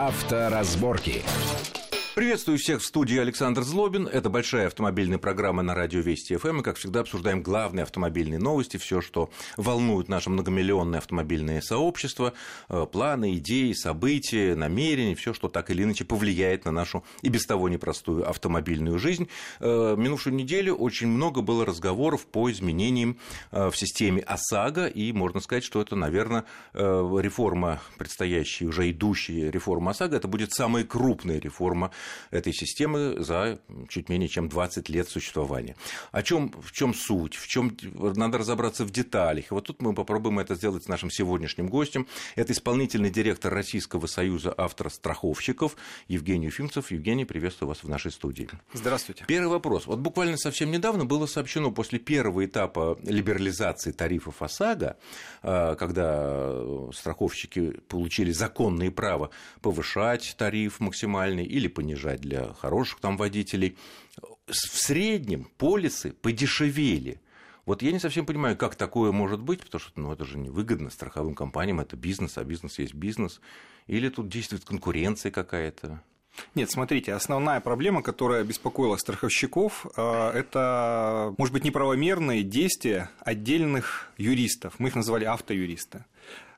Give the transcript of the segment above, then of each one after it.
Авторазборки. Приветствую всех в студии Александр Злобин. Это большая автомобильная программа на радио Вести ФМ. И, как всегда, обсуждаем главные автомобильные новости, все, что волнует наше многомиллионное автомобильное сообщество, э, планы, идеи, события, намерения, все, что так или иначе повлияет на нашу и без того непростую автомобильную жизнь. Э, минувшую неделю очень много было разговоров по изменениям э, в системе ОСАГО, и можно сказать, что это, наверное, реформа, предстоящая, уже идущая реформа ОСАГО, это будет самая крупная реформа этой системы за чуть менее чем 20 лет существования. О чем, в чем суть, в чем надо разобраться в деталях. И вот тут мы попробуем это сделать с нашим сегодняшним гостем. Это исполнительный директор Российского союза авторостраховщиков Евгений Уфимцев. Евгений, приветствую вас в нашей студии. Здравствуйте. Первый вопрос. Вот буквально совсем недавно было сообщено после первого этапа либерализации тарифов ОСАГО, э, когда страховщики получили законное право повышать тариф максимальный или понижать понижать для хороших там водителей. В среднем полисы подешевели. Вот я не совсем понимаю, как такое может быть, потому что ну, это же невыгодно страховым компаниям, это бизнес, а бизнес есть бизнес. Или тут действует конкуренция какая-то? Нет, смотрите, основная проблема, которая беспокоила страховщиков, э, это, может быть, неправомерные действия отдельных юристов. Мы их называли автоюристы.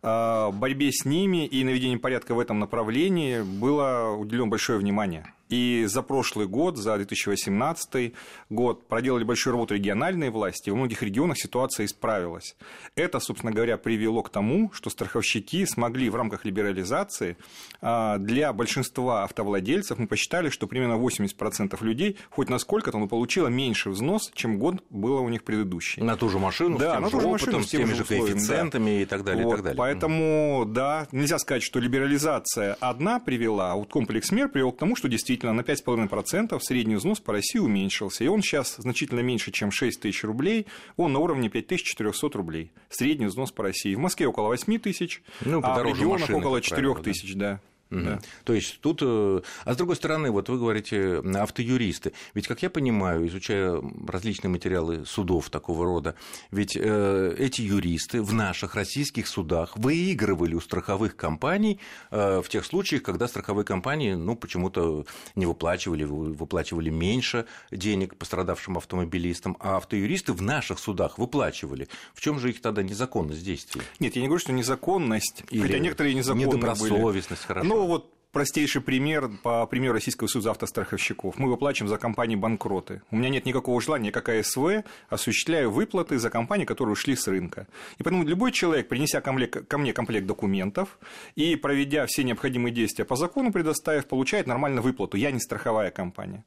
Э, борьбе с ними и наведению порядка в этом направлении было уделено большое внимание. И за прошлый год, за 2018 год проделали большую работу региональные власти, и во многих регионах ситуация исправилась. Это, собственно говоря, привело к тому, что страховщики смогли в рамках либерализации а, для большинства автовладельцев, мы посчитали, что примерно 80% людей хоть насколько-то но получило меньше взнос, чем год было у них предыдущий. На ту же машину, да, с тем на же ту же опытом, машину, с теми же коэффициентами да. и так далее, вот, и так далее. Поэтому, да, нельзя сказать, что либерализация одна привела, а вот комплекс мер привел к тому, что действительно действительно на 5,5% средний взнос по России уменьшился. И он сейчас значительно меньше, чем 6 тысяч рублей. Он на уровне 5400 рублей. Средний взнос по России. В Москве около 8 тысяч, ну, а в регионах машины, около 4 тысяч. Да. Да. То есть тут, э, а с другой стороны, вот вы говорите автоюристы, ведь, как я понимаю, изучая различные материалы судов такого рода, ведь э, эти юристы в наших российских судах выигрывали у страховых компаний э, в тех случаях, когда страховые компании, ну, почему-то не выплачивали, выплачивали меньше денег пострадавшим автомобилистам, а автоюристы в наших судах выплачивали. В чем же их тогда незаконность действий? Нет, я не говорю, что незаконность, Или хотя некоторые незаконные недобросовестность, были. хорошо. Ну, вот простейший пример по примеру Российского союза автостраховщиков. Мы выплачиваем за компании банкроты. У меня нет никакого желания, как АСВ, осуществляю выплаты за компании, которые ушли с рынка. И поэтому любой человек, принеся ко мне комплект документов и проведя все необходимые действия по закону, предоставив, получает нормальную выплату. Я не страховая компания.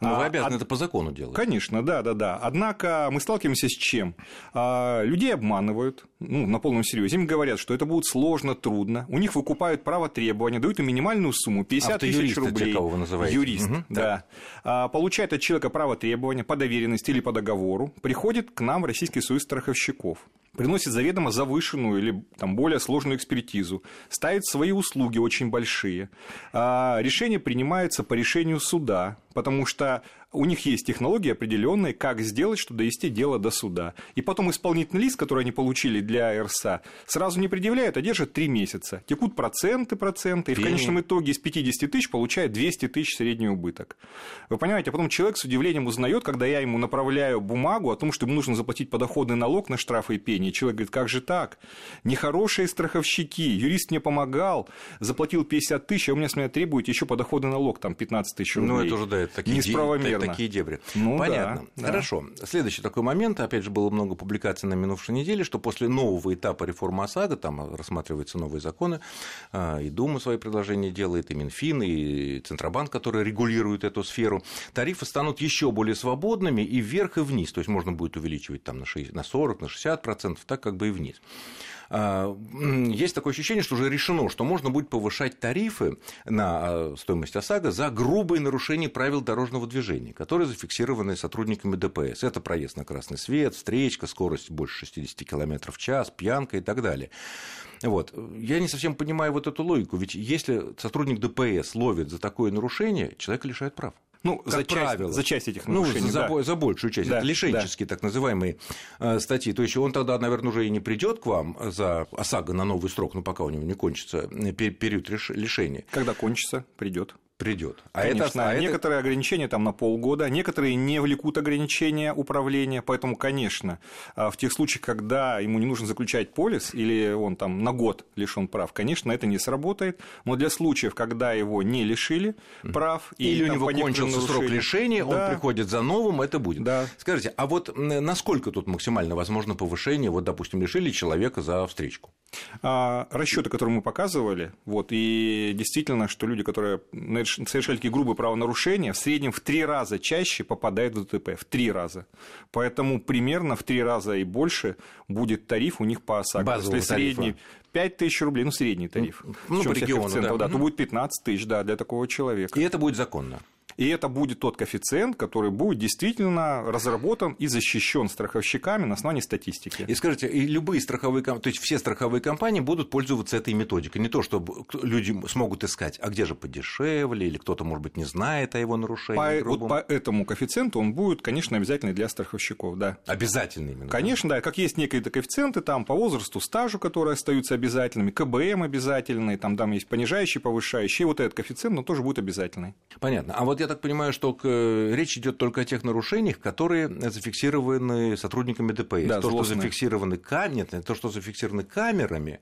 Но а, вы обязаны а, это по закону делать. Конечно, да, да, да. Однако мы сталкиваемся с чем? А, людей обманывают, ну, на полном серьезе. Им говорят, что это будет сложно, трудно. У них выкупают право требования, дают им минимальную минимальную сумму 50 тысяч рублей. Кого вы называете. Юрист, угу, да. да. Получает от человека право требования по доверенности или по договору, приходит к нам в Российский союз страховщиков приносит заведомо завышенную или там, более сложную экспертизу, ставит свои услуги очень большие. А решение принимается по решению суда, потому что у них есть технологии определенные, как сделать, чтобы довести дело до суда. И потом исполнительный лист, который они получили для РСА, сразу не предъявляют, а держат 3 месяца. Текут проценты, проценты, и в конечном итоге из 50 тысяч получает 200 тысяч средний убыток. Вы понимаете, а потом человек с удивлением узнает, когда я ему направляю бумагу о том, что ему нужно заплатить подоходный налог на штрафы и пени. Человек говорит, как же так? Нехорошие страховщики, юрист мне помогал, заплатил 50 тысяч, а у меня с меня требует еще подоходный налог, там 15 тысяч рублей. Ну, это уже, да, это такие Несправомерно верно. такие дебри. Ну, Понятно. Да, Хорошо. Да. Следующий такой момент, опять же, было много публикаций на минувшей неделе, что после нового этапа реформы ОСАГО, там рассматриваются новые законы, а, и Дума свои предложения делает, и Минфин, и Центробанк, который регулирует эту сферу, тарифы станут еще более свободными и вверх, и вниз. То есть можно будет увеличивать там на 40, на 60%, так как бы и вниз. А, есть такое ощущение, что уже решено, что можно будет повышать тарифы на а, стоимость ОСАГО за грубые нарушения правил дорожного движения, которые зафиксированы сотрудниками ДПС. Это проезд на красный свет, встречка, скорость больше 60 км в час, пьянка и так далее. Вот. Я не совсем понимаю вот эту логику, ведь если сотрудник ДПС ловит за такое нарушение, человека лишают прав. Ну, как за правило. часть, за часть этих ну, нарушений. за, да. за большую часть. Да, это лишенческие так называемые э, статьи. То есть он тогда, наверное, уже и не придет к вам за ОСАГО на новый срок, ну, пока у него не кончится э, пер- период лишения. Когда кончится, придет. Придет. А Конечно, это, а это- некоторые ограничения там на полгода, некоторые не влекут ограничения управления, поэтому, конечно, а, в тех случаях, когда ему не нужно заключать полис или он там на год лишен прав, конечно, это не сработает, но для случаев, когда его не лишили прав и Или у него кончился срок лишения, Да. он приходит за новым, это будет. Да. Скажите, а вот насколько тут максимально возможно повышение? Вот, допустим, лишили человека за встречку. А, расчеты, которые мы показывали, вот, и действительно, что люди, которые совершали такие грубые правонарушения, в среднем в три раза чаще попадают в ДТП, в три раза. Поэтому примерно в три раза и больше будет тариф у них по ОСАГО. Базового Если средний тарифа. 5 тысяч рублей, ну, средний тариф. ну, Причём по региону, да. да, то будет 15 тысяч, да, для такого человека. И это будет законно. И это будет тот коэффициент, который будет действительно разработан и защищен страховщиками на основании статистики. И скажите, и любые страховые компании, то есть все страховые компании будут пользоваться этой методикой. Не то, чтобы люди смогут искать, а где же подешевле, или кто-то, может быть, не знает о его нарушении. По, грубом. вот по этому коэффициенту он будет, конечно, обязательный для страховщиков, да. Обязательно именно. Конечно, да, как есть некие коэффициенты там по возрасту, стажу, которые остаются обязательными, КБМ обязательный, там, там есть понижающий, повышающий, и вот этот коэффициент, он тоже будет обязательный. Понятно. А вот я так понимаю, что к- речь идет только о тех нарушениях, которые зафиксированы сотрудниками ДПС. Да, то, что злостные. зафиксированы кам... Нет, то, что зафиксированы камерами,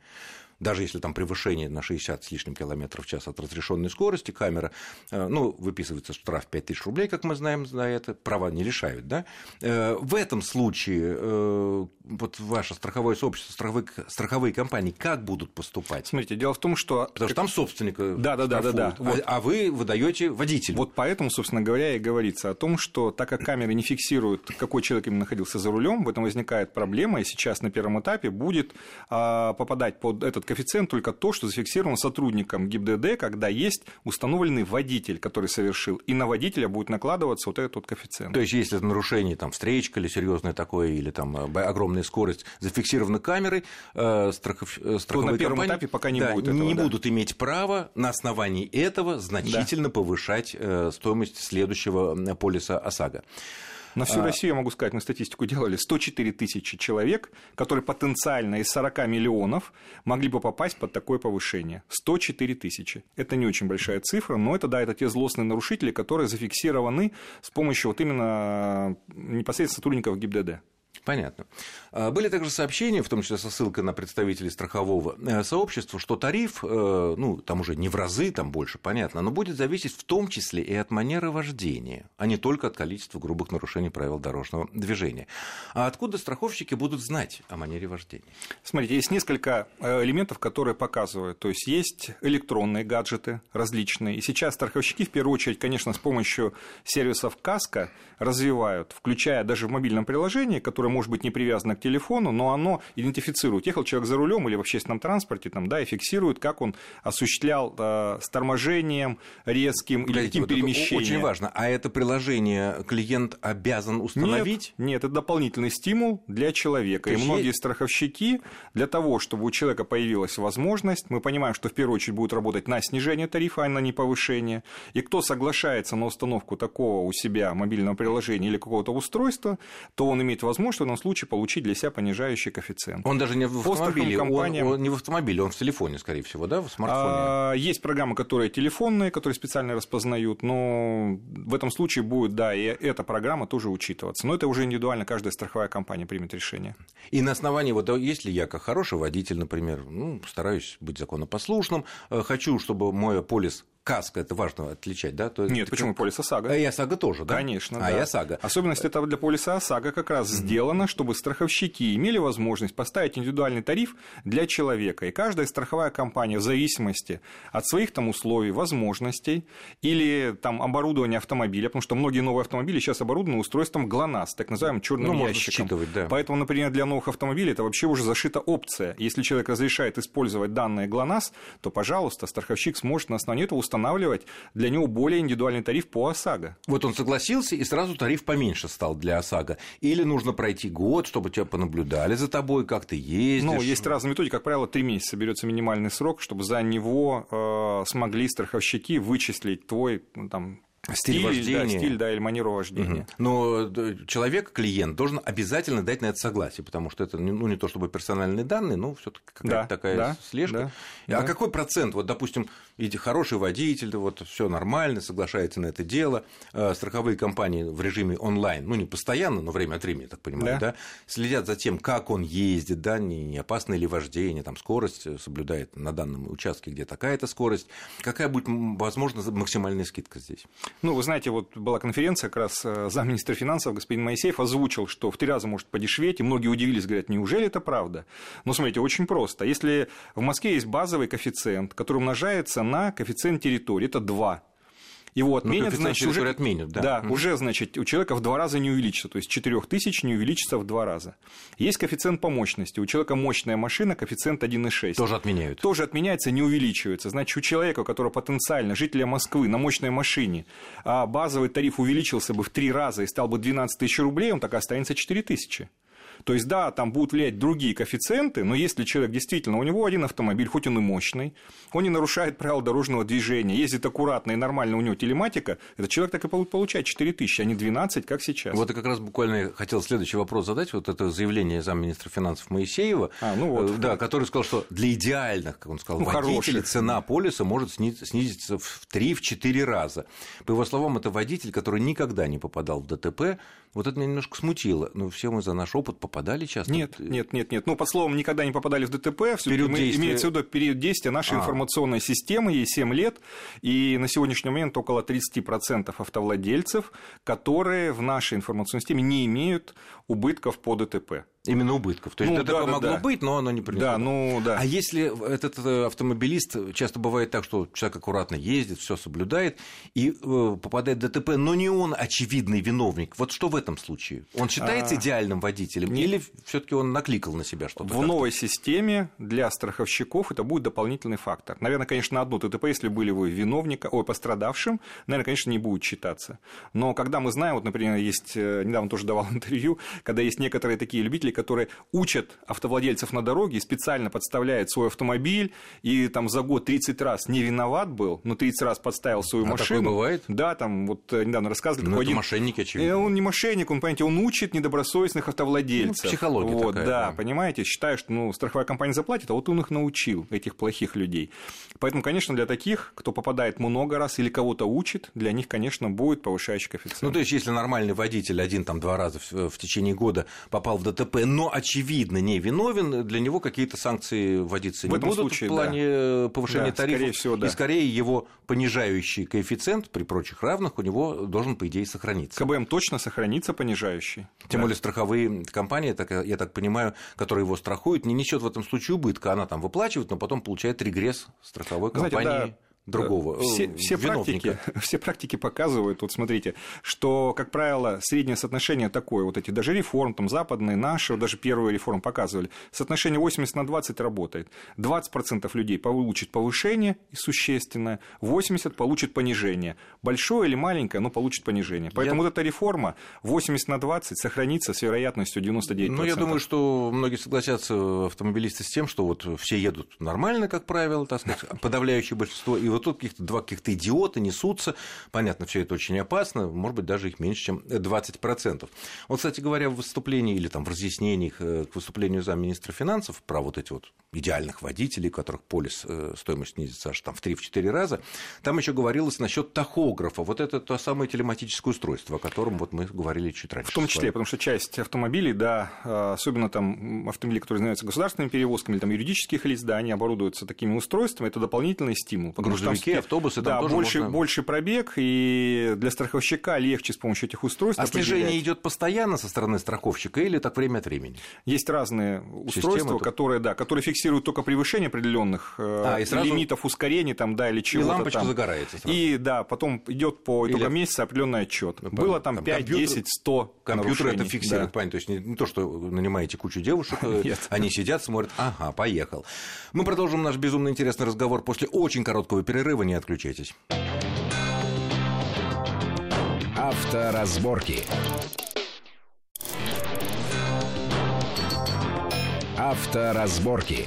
даже если там превышение на 60 с лишним километров в час от разрешенной скорости, камера, э, ну, выписывается штраф 5000 рублей, как мы знаем за это, права не лишают, да? Э, В этом случае э, вот ваше страховое сообщество, страховые, страховые компании как будут поступать? Смотрите, дело в том, что... Потому что там собственника Да, да, да, да, да. штрафуют, а- а вы выдаете водителю. Вот поэтому, собственно говоря, и говорится о том, что так как камеры не фиксируют, какой человек именно находился за рулем, в этом возникает проблема, и сейчас на первом этапе будет а, попадать под этот коэффициент только то, что зафиксировано сотрудником ГИБДД, когда есть установленный водитель, который совершил, и на водителя будет накладываться вот этот вот коэффициент. То есть, если это нарушение, там, встречка или серьезное такое, или там э, огромная скорость зафиксирована камерой, э, страхов- э, страховые на первом компании, этапе пока не да, будет этого, не да. будут иметь права на основании этого значительно повышать э, стоимость следующего полиса ОСАГО. На всю А- Россию, я могу сказать, мы статистику делали, 104 тысячи человек, которые потенциально из 40 миллионов могли бы попасть под такое повышение. 104 тысячи. Это не очень большая цифра, но это, да, это те злостные нарушители, которые зафиксированы с помощью вот именно непосредственно сотрудников ГИБДД. Понятно. А, Были также сообщения, в том числе со ссылкой на представителей страхового э, сообщества, что тариф, э, ну, там уже не в разы, там больше, понятно, но будет зависеть в том числе и от манеры вождения, а не только от количества грубых нарушений правил дорожного движения. А откуда страховщики будут знать о манере вождения? Смотрите, есть несколько э, элементов, которые показывают. То есть есть электронные гаджеты различные. И сейчас страховщики, в первую очередь, конечно, с помощью сервисов КАСКО развивают, включая даже в мобильном приложении, которое может быть не привязано к телефону, но оно идентифицирует, ехал человек за рулем или в общественном транспорте, там, да, и фиксирует, как он осуществлял э, с торможением резким или каким вот перемещением. Очень важно. А это приложение клиент обязан установить? Нет, нет, это дополнительный стимул для человека. То И есть многие страховщики для того, чтобы у человека появилась возможность, мы понимаем, что в первую очередь будут работать на снижение тарифа, а не повышение. И кто соглашается на установку такого у себя мобильного приложения или какого-то устройства, то он имеет возможность в этом случае получить для себя понижающий коэффициент. Он даже не в автомобиле, страховым он- компаниям- он не в автомобиле, он в телефоне, скорее всего, да, в смартфоне. А, Есть программы, которые телефонные, которые специально распознают, но в этом случае будет, да, и эта программа тоже учитываться. Но это уже индивидуально каждая страховая компания примет решение. И на основании, вот если я как хороший водитель, например, ну, стараюсь быть законопослушным, э, хочу, чтобы мой полис каска, это важно отличать, да? То Нет, это почему как- полис ОСАГО? А и ОСАГО тоже, да? Конечно, а да. ОСАГО. Особенность этого для полиса ОСАГО как раз сделана, чтобы страховщики имели возможность поставить индивидуальный тариф для человека. И каждая страховая компания в зависимости от своих там условий, возможностей или там оборудования автомобиля, потому что многие новые автомобили сейчас оборудованы устройством ГЛОНАСС, так называемым черным Ну, ящиком. считывать, да. Поэтому, например, для новых автомобилей это вообще уже зашита опция. Если человек разрешает использовать данные ГЛОНАСС, то, пожалуйста, страховщик сможет на основании этого устанавливать для него более индивидуальный тариф по ОСАГО. Вот он согласился, и сразу тариф поменьше стал для ОСАГО. Или нужно пройти год, чтобы тебя понаблюдали за тобой, как ты ездишь. Ну, есть разные методики, как правило, три месяца берется минимальный срок, чтобы за него э, смогли страховщики вычислить твой ну, там, Стиль, стиль вождения. Да, стиль, да, или манеру вождения. Угу. Но человек, клиент, должен обязательно дать на это согласие, потому что это ну, не то чтобы персональные данные, но все таки какая-то да, такая да, слежка. Да, а да. какой процент, вот, допустим, хороший водитель, вот все нормально, соглашается на это дело, э, страховые компании в режиме онлайн, ну, не постоянно, но время от времени, я так понимаю, да, да следят за тем, как он ездит, да, не, не опасно ли вождение, там, скорость соблюдает на данном участке, где такая-то скорость, какая будет, возможно, максимальная скидка здесь? Ну, вы знаете, вот была конференция, как раз э, замминистра финансов господин Моисеев озвучил, что в три раза может подешеветь, и многие удивились, говорят, неужели это правда? Ну, смотрите, очень просто. Если в Москве есть базовый коэффициент, который умножается на коэффициент территории, это 2, его отменят, ну, значит, уже, отменят, да. Да, mm уже, значит, у человека в два раза не увеличится, то есть 4 тысяч не увеличится в два раза. Есть коэффициент по мощности, у человека мощная машина, коэффициент 1,6. Тоже отменяют. Тоже отменяется, не увеличивается. Значит, у человека, у которого потенциально, жителя Москвы, на мощной машине, а базовый тариф увеличился бы в три раза и стал бы 12 тысяч рублей, он так и останется 4 тысячи. То есть, да, там будут влиять другие коэффициенты, но если человек действительно, у него один автомобиль, хоть он и мощный, он не нарушает правила дорожного движения, ездит аккуратно и нормально, у него телематика, этот человек так и получать 4 тысячи, а не 12, как сейчас. Вот и как раз буквально хотел следующий вопрос задать, вот это заявление замминистра финансов Моисеева, а, ну вот. Э, да, который сказал, что для идеальных, как он сказал, ну, водителей хороших. цена полиса может снизиться в 3-4 раза. По его словам, это водитель, который никогда не попадал в ДТП, вот это меня немножко смутило. Но все мы за наш опыт попадали часто. Нет, нет, нет, нет. Ну, по словам, никогда не попадали в ДТП. Период действия... Имеется в виду период действия нашей а. информационной системы, ей 7 лет. И на сегодняшний момент около 30% автовладельцев, которые в нашей информационной системе не имеют убытков по ДТП. Именно убытков. То есть ну, ДТП да, могло да. быть, но оно не принесло. Да, ну да. А если этот э, автомобилист, часто бывает так, что человек аккуратно ездит, все соблюдает, и э, попадает в ДТП, но не он очевидный виновник. Вот что в этом случае? Он считается а... идеальным водителем не... или все-таки он накликал на себя что-то? В новой системе для страховщиков это будет дополнительный фактор. Наверное, конечно, на одно ДТП, если были вы виновником, ой, пострадавшим, наверное, конечно, не будет считаться. Но когда мы знаем, вот, например, есть, э, недавно тоже давал интервью, когда есть некоторые такие любители, которые учат автовладельцев на дороге специально подставляют свой автомобиль, и там за год 30 раз не виноват был, но 30 раз подставил свою а машину. Такое бывает? Да, там вот э, недавно рассказывали. Ну, это один... мошенники, очевидно. Э, он не мошенник, он, понимаете, он учит недобросовестных автовладельцев. Ну, психология вот, такая. Да, да, понимаете, считаю, что ну, страховая компания заплатит, а вот он их научил, этих плохих людей. Поэтому, конечно, для таких, кто попадает много раз или кого-то учит, для них, конечно, будет повышающий коэффициент. Ну, то есть, если нормальный водитель один-два раза в, в течение года попал в ДТП, но очевидно не виновен, для него какие-то санкции вводиться в не будут случае, в плане да. повышения да, тарифов. Скорее всего, да. И скорее его понижающий коэффициент при прочих равных у него должен, по идее, сохраниться. КБМ точно сохранится понижающий. Тем да. более страховые компании, я так понимаю, которые его страхуют, не несет в этом случае убытка. Она там выплачивает, но потом получает регресс страховой компании. Знаете, да другого все, э, все, практики, все практики показывают, вот смотрите, что, как правило, среднее соотношение такое, вот эти даже реформ, там, западные, наши, даже первые реформы показывали, соотношение 80 на 20 работает. 20% людей получит повышение существенное, 80% получит понижение. Большое или маленькое, но получит понижение. Поэтому я... вот эта реформа 80 на 20 сохранится с вероятностью 99%. Ну, я думаю, что многие согласятся автомобилисты с тем, что вот все едут нормально, как правило, так сказать, подавляющее большинство, и вот тут каких-то два каких-то идиота несутся. Понятно, все это очень опасно, может быть, даже их меньше, чем 20%. Вот, кстати говоря, в выступлении или там в разъяснениях э, к выступлению замминистра финансов про вот эти вот идеальных водителей, у которых полис э, стоимость снизится аж там в 3-4 раза, там еще говорилось насчет тахографа. Вот это то самое телематическое устройство, о котором вот мы говорили чуть раньше. В том числе, потому что часть автомобилей, да, э, особенно там автомобили, которые занимаются государственными перевозками или там юридических лиц, да, они оборудуются такими устройствами, это дополнительный стимул. Потому там, автобусы, да, тоже больше, можно... больше пробег, и для страховщика легче с помощью этих устройств. А снижение идет постоянно со стороны страховщика или так время от времени? Есть разные устройства, которые, да, которые фиксируют только превышение определенных э, а, сразу... лимитов ускорений там, да, или чего-то. И лампочка там. загорается. Сразу. И да, потом идет по итогам или... месяца определенный отчет. Ну, Было там, там 5, компьютер... 10, 100 Компьютер это фиксирует, да. понятно. То есть не, не то, что нанимаете кучу девушек, э, они сидят, смотрят, ага, поехал. Мы продолжим наш безумно интересный разговор после очень короткого перерыва. Не отключайтесь. Авторазборки. Авторазборки.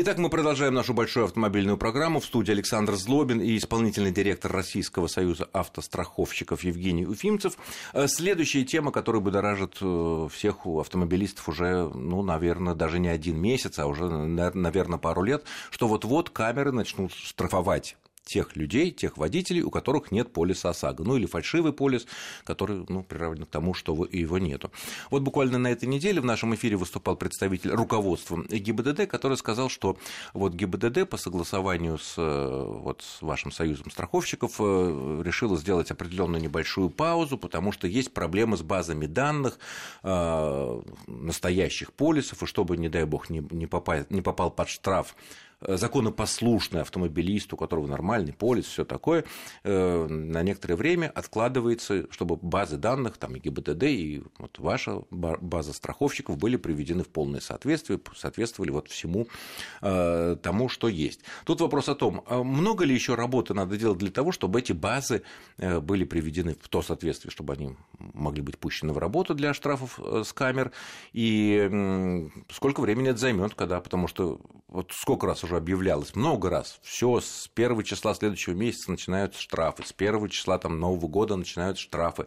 Итак, мы продолжаем нашу большую автомобильную программу. В студии Александр Злобин и исполнительный директор Российского союза автостраховщиков Евгений Уфимцев. Э, следующая тема, которая будоражит э, всех автомобилистов уже, ну, наверное, даже не один месяц, а уже, наверное, пару лет, что вот-вот камеры начнут штрафовать тех людей, тех водителей, у которых нет полиса ОСАГО. Ну или фальшивый полис, который ну, приравнен к тому, что его нету. Вот буквально на этой неделе в нашем эфире выступал представитель руководства ГИБДД, который сказал, что вот ГИБДД по согласованию с, вот, с вашим союзом страховщиков э, решила сделать определенную небольшую паузу, потому что есть проблемы с базами данных э, настоящих полисов, и чтобы, не дай бог, не, не, попал, под штраф Э, законопослушный автомобилист, у которого нормальный полис, все такое, э, на некоторое время откладывается, чтобы базы данных, там и ГИБДД, и вот ваша база страховщиков были приведены в полное соответствие, соответствовали вот всему э, тому, что есть. Тут вопрос о том, а много ли еще работы надо делать для того, чтобы эти базы были приведены в то соответствие, чтобы они могли быть пущены в работу для штрафов с камер, и сколько времени это займет, когда, потому что вот сколько раз уже объявлялось, много раз, все с первого числа следующего месяца начинаются штрафы, с первого числа там, Нового года начинаются штрафы,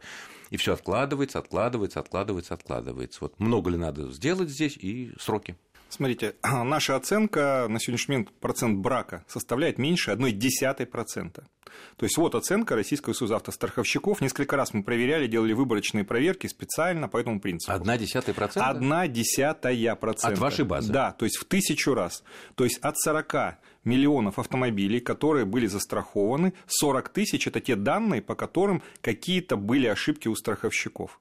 и все откладывается, откладывается, откладывается, откладывается. Вот много ли надо сделать здесь и сроки? Смотрите, наша оценка на сегодняшний момент процент брака составляет меньше одной десятой процента. То есть вот оценка Российского союза автостраховщиков. Несколько раз мы проверяли, делали выборочные проверки специально по этому принципу. Одна десятая процента? Одна десятая процента. От вашей базы? Да, то есть в тысячу раз. То есть от 40 миллионов автомобилей, которые были застрахованы, 40 тысяч – это те данные, по которым какие-то были ошибки у страховщиков.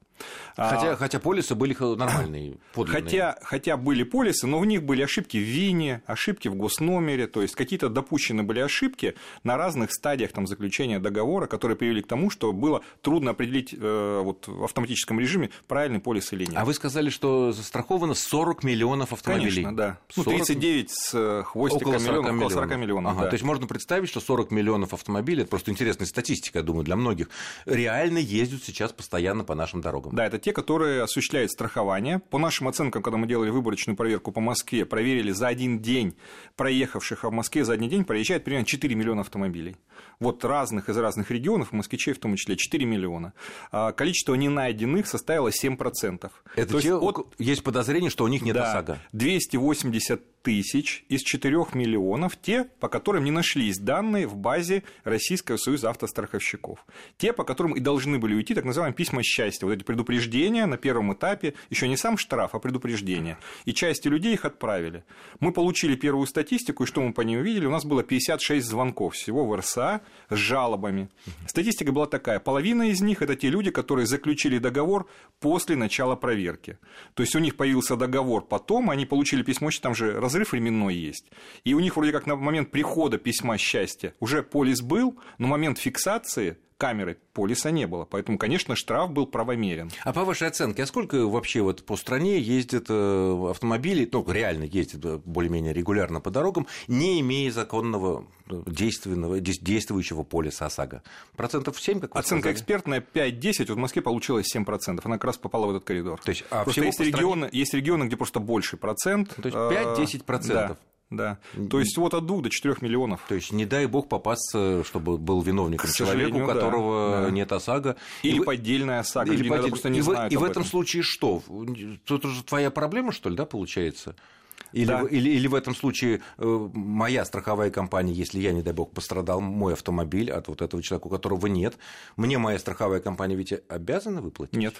Хотя, а, хотя полисы были нормальные, подлинные. Хотя, хотя были полисы, но в них были ошибки в ВИНе, ошибки в госномере, то есть какие-то допущены были ошибки на разных стадиях там, заключения договора, которые привели к тому, что было трудно определить э, вот, в автоматическом режиме, правильный полис или нет. А вы сказали, что застраховано 40 миллионов автомобилей. Конечно, да. 40... Ну, 39 с э, хвостиком около 40 миллионов, миллионов. около 40 миллионов. Ага, да. То есть можно представить, что 40 миллионов автомобилей, это просто интересная статистика, я думаю, для многих, реально ездят сейчас постоянно по нашим дорогам. Да, это те, которые осуществляют страхование. По нашим оценкам, когда мы делали выборочную проверку по Москве, проверили за один день проехавших в Москве за один день проезжает примерно 4 миллиона автомобилей. Вот разных из разных регионов, москвичей в том числе, 4 миллиона. А количество ненайденных составило 7%. Это То те, есть, от... есть подозрение, что у них нет да, ОСАГО. 280 тысяч из 4 миллионов те, по которым не нашлись данные в базе Российского союза автостраховщиков. Те, по которым и должны были уйти так называемые письма счастья, вот эти предупреждения на первом этапе, еще не сам штраф, а предупреждение. И части людей их отправили. Мы получили первую статистику, и что мы по ней увидели? У нас было 56 звонков всего в РСА с жалобами. Статистика была такая. Половина из них – это те люди, которые заключили договор после начала проверки. То есть у них появился договор потом, они получили письмо, там же разрыв временной есть. И у них вроде как на момент прихода письма счастья уже полис был, но момент фиксации камеры полиса не было. Поэтому, конечно, штраф был правомерен. А по вашей оценке, а сколько вообще вот по стране ездит э, автомобилей, ну, реально ездит э, более-менее регулярно по дорогам, не имея законного э, действенного, действующего полиса ОСАГО? Процентов 7, как вы Оценка сказали? экспертная 5-10, вот в Москве получилось 7%, она как раз попала в этот коридор. То есть, а просто есть, регионы, есть регионы, где просто больше процент. То есть 5-10%? Да. Да. То есть вот от 2 до 4 миллионов. То есть не дай бог попасться, чтобы был виновником человек, у которого да. нет ОСАГО. Или и поддельная ОСАГО. Или под... просто не и, знают и в этом случае что? Тут уже твоя проблема, что ли, да, получается? Или, да. или, или в этом случае э, моя страховая компания, если я, не дай бог, пострадал, мой автомобиль от вот этого человека, у которого нет, мне моя страховая компания ведь обязана выплатить? Нет.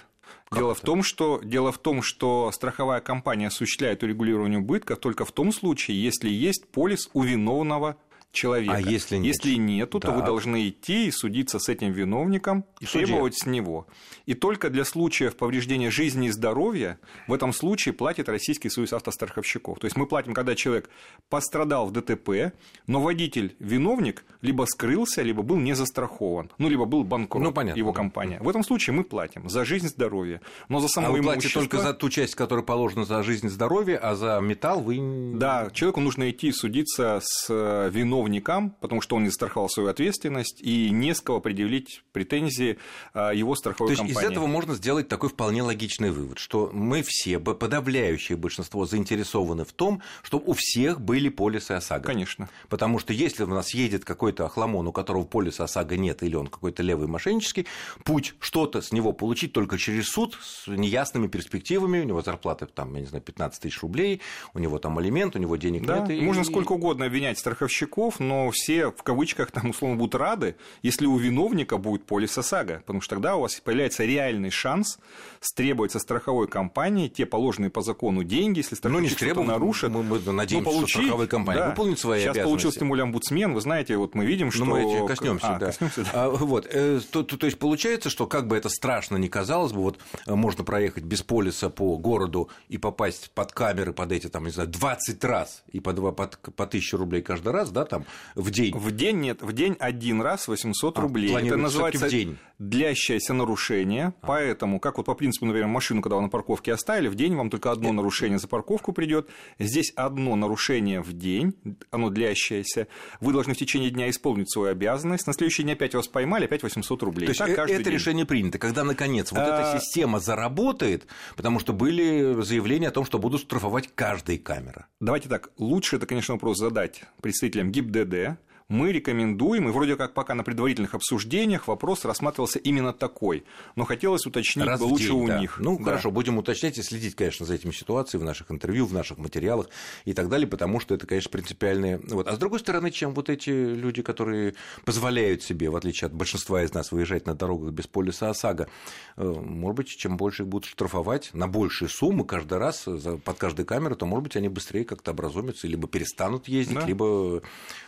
дело в, том, что, дело в том, что страховая компания осуществляет урегулирование убытка только в том случае, если есть полис у виновного человека. А если нет? Если нету, так. то вы должны идти и судиться с этим виновником и требовать с него. И только для случаев повреждения жизни и здоровья в этом случае платит Российский союз автостраховщиков. То есть мы платим, когда человек пострадал в ДТП, но водитель, виновник, либо скрылся, либо был не застрахован, ну, либо был банкрот, ну, понятно, его компания. В этом случае мы платим за жизнь и здоровье. Но за само а вы платите только за ту часть, которая положена за жизнь и здоровье, а за металл вы... Да, человеку нужно идти судиться с виновником виновникам, потому что он не застраховал свою ответственность, и не с кого предъявить претензии а, его страховой То есть компании. из этого можно сделать такой вполне логичный вывод, что мы все, подавляющее большинство, заинтересованы в том, чтобы у всех были полисы ОСАГО. Конечно. Потому что если у нас едет какой-то охламон, у которого полиса ОСАГО нет, или он какой-то левый мошеннический, путь что-то с него получить только через суд с неясными перспективами, у него зарплата там, я не знаю, 15 тысяч рублей, у него там алимент, у него денег да, нет. И... Можно сколько угодно обвинять страховщиков, но все в кавычках там условно будут рады, если у виновника будет полис ОСАГО, потому что тогда у вас появляется реальный шанс стребовать со страховой компании те положенные по закону деньги, если страховщик ну, не нарушит. Мы, мы надеемся, ну, получить, что страховая компания да. выполнит свои Сейчас обязанности. получился тем более омбудсмен, вы знаете, вот мы видим, что... Ну, мы коснемся, а, да. Коснемся, да. А, вот, э, то, то, то есть получается, что как бы это страшно не казалось бы, вот э, можно проехать без полиса по городу и попасть под камеры, под эти, там, не знаю, 20 раз и по, два, под, по 1000 рублей каждый раз, да, там, в день. В день нет, в день один раз 800 а, рублей. Это называется в день. длящееся нарушение, а. поэтому, как вот по принципу, например, машину, когда вы на парковке оставили, в день вам только одно нарушение за парковку придет, здесь одно нарушение в день, оно длящееся, вы должны в течение дня исполнить свою обязанность, на следующий день опять вас поймали, опять 800 рублей. То есть так это день. решение принято, когда, наконец, вот а... эта система заработает, потому что были заявления о том, что будут штрафовать каждая камера. Давайте так, лучше это, конечно, вопрос задать представителям ГИБДД, Dedé. Мы рекомендуем, и вроде как пока на предварительных обсуждениях вопрос рассматривался именно такой, но хотелось уточнить Раз бы лучше день, у да. них. Ну, да. хорошо, будем уточнять и следить, конечно, за этими ситуациями в наших интервью, в наших материалах и так далее, потому что это, конечно, принципиальные... Вот. А с другой стороны, чем вот эти люди, которые позволяют себе, в отличие от большинства из нас, выезжать на дорогах без полиса ОСАГО, э, может быть, чем больше их будут штрафовать на большие суммы каждый раз под каждой камерой, то, может быть, они быстрее как-то образумятся, либо перестанут ездить, да. либо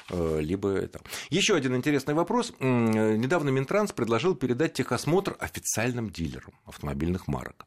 Э, либо это. Еще один интересный вопрос. Недавно Минтранс предложил передать техосмотр официальным дилерам автомобильных марок.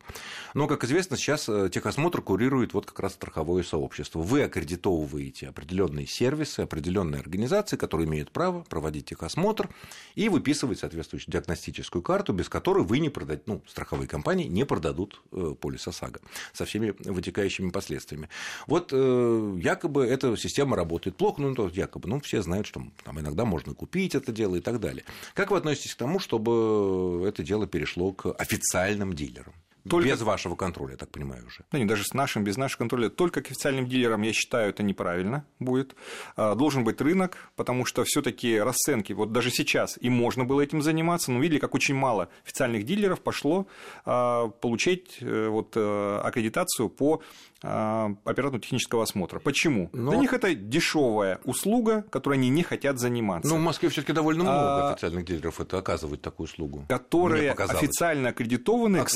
Но, как известно, сейчас э, техосмотр курирует вот как раз страховое сообщество. Вы аккредитовываете определенные сервисы, определенные организации, которые имеют право проводить техосмотр и выписывать соответствующую диагностическую карту, без которой вы не продадите, ну, страховые компании не продадут э, полис ОСАГО со всеми вытекающими последствиями. Вот якобы эта система работает плохо, ну, то якобы, ну, все знают, что там иногда можно купить это дело и так далее. Как вы относитесь к тому, чтобы это дело перешло к официальным дилерам? Только... Без вашего контроля, я так понимаю, уже. Ну, не даже с нашим, без нашего контроля. Только к официальным дилерам, я считаю, это неправильно будет. А, должен быть рынок, потому что все таки расценки, вот даже сейчас и можно было этим заниматься, но видели, как очень мало официальных дилеров пошло а, получить э, вот, э, аккредитацию по а, операторно-технического осмотра. Почему? Но... Для них это дешевая услуга, которой они не хотят заниматься. Ну, в Москве все-таки довольно много а... официальных дилеров это оказывают такую услугу. Которые официально аккредитованы, а... к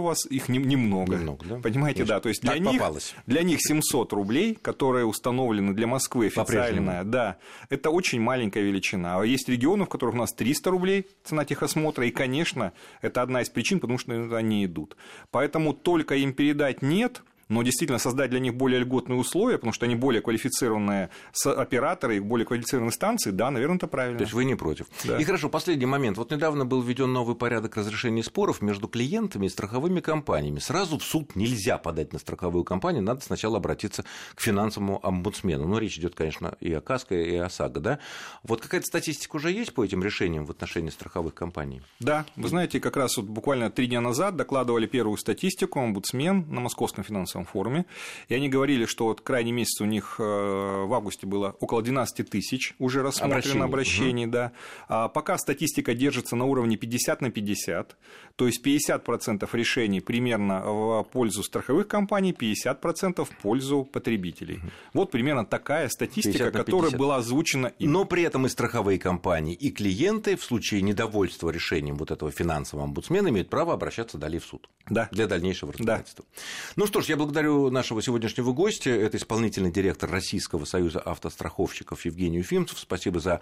расстрою вас, их немного. немного да? Понимаете, да. То есть для них, для них 700 рублей, которые установлены для Москвы официально, да, это очень маленькая величина. А есть регионы, в которых у нас 300 рублей цена техосмотра, и, конечно, это одна из причин, потому что они идут. Поэтому только им передать нет, но действительно создать для них более льготные условия, потому что они более квалифицированные операторы и более квалифицированные станции, да, наверное, это правильно. То есть вы не против. Да. И хорошо, последний момент. Вот недавно был введен новый порядок разрешения споров между клиентами и страховыми компаниями. Сразу в суд нельзя подать на страховую компанию, надо сначала обратиться к финансовому омбудсмену. Ну, речь идет, конечно, и о КАСКО, и о САГО, да? Вот какая-то статистика уже есть по этим решениям в отношении страховых компаний? Да, вы знаете, как раз вот буквально три дня назад докладывали первую статистику омбудсмен на Московском финансовом финансовом форуме, и они говорили, что вот крайний месяц у них э, в августе было около 12 тысяч уже рассмотрено обращений, угу. да. А пока статистика держится на уровне 50 на 50, то есть 50% решений примерно в пользу страховых компаний, 50% в пользу потребителей. Угу. Вот примерно такая статистика, которая была озвучена. Им. Но при этом и страховые компании, и клиенты в случае недовольства решением вот этого финансового омбудсмена имеют право обращаться далее в суд да. для дальнейшего разбирательства. Да. Ну что ж, я благодарю нашего сегодняшнего гостя. Это исполнительный директор Российского союза автостраховщиков Евгений Уфимцев. Спасибо за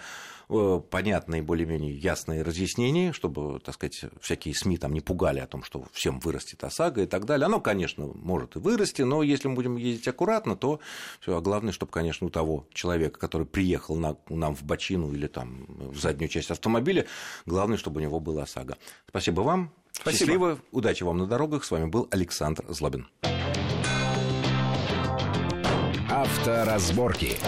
э, понятные, более-менее ясные разъяснения, чтобы, так сказать, всякие СМИ там не пугали о том, что всем вырастет ОСАГО и так далее. Оно, конечно, может и вырасти, но если мы будем ездить аккуратно, то все. А главное, чтобы, конечно, у того человека, который приехал на, нам в бочину или там в заднюю часть автомобиля, главное, чтобы у него было ОСАГО. Спасибо вам. Спасибо. Счастливо, удачи вам на дорогах. С вами был Александр Злобин. Авторазборки.